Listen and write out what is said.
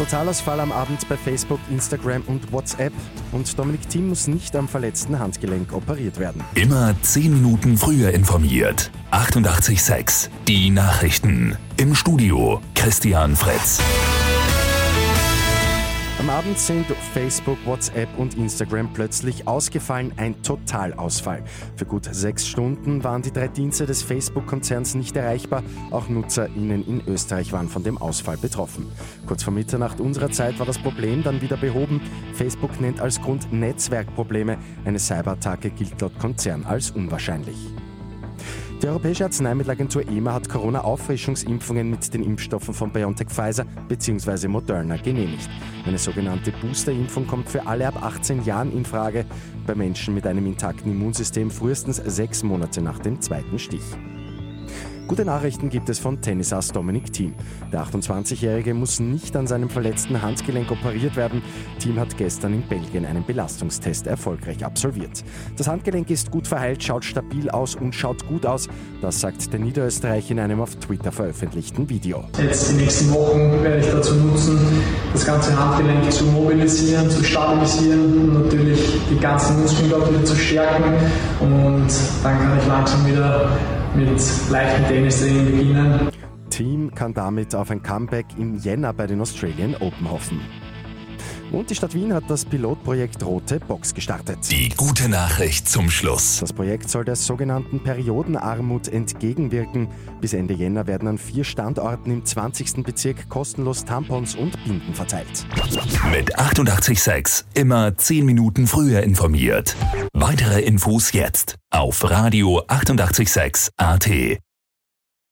Totalausfall am Abend bei Facebook, Instagram und WhatsApp. Und Dominik Thiem muss nicht am verletzten Handgelenk operiert werden. Immer 10 Minuten früher informiert. 88.6 Die Nachrichten. Im Studio Christian Fritz. Am Abend sind Facebook, WhatsApp und Instagram plötzlich ausgefallen. Ein Totalausfall. Für gut sechs Stunden waren die drei Dienste des Facebook-Konzerns nicht erreichbar. Auch NutzerInnen in Österreich waren von dem Ausfall betroffen. Kurz vor Mitternacht unserer Zeit war das Problem dann wieder behoben. Facebook nennt als Grund Netzwerkprobleme. Eine Cyberattacke gilt laut Konzern als unwahrscheinlich. Die Europäische Arzneimittelagentur EMA hat Corona-Auffrischungsimpfungen mit den Impfstoffen von BioNTech Pfizer bzw. Moderna genehmigt. Eine sogenannte Boosterimpfung kommt für alle ab 18 Jahren in Frage, bei Menschen mit einem intakten Immunsystem frühestens sechs Monate nach dem zweiten Stich. Gute Nachrichten gibt es von Tennisass Dominic Thiem. Der 28-Jährige muss nicht an seinem verletzten Handgelenk operiert werden. Thiem hat gestern in Belgien einen Belastungstest erfolgreich absolviert. Das Handgelenk ist gut verheilt, schaut stabil aus und schaut gut aus. Das sagt der Niederösterreich in einem auf Twitter veröffentlichten Video. Jetzt die nächsten Wochen werde ich dazu nutzen, das ganze Handgelenk zu mobilisieren, zu stabilisieren und natürlich die ganzen Muskeln dort wieder zu stärken. Und dann kann ich langsam wieder mit leichten Tennisringen beginnen. Team kann damit auf ein Comeback im Jänner bei den Australian Open hoffen. Und die Stadt Wien hat das Pilotprojekt Rote Box gestartet. Die gute Nachricht zum Schluss. Das Projekt soll der sogenannten Periodenarmut entgegenwirken. Bis Ende Jänner werden an vier Standorten im 20. Bezirk kostenlos Tampons und Binden verteilt. Mit 886 immer 10 Minuten früher informiert. Weitere Infos jetzt auf Radio 886 AT.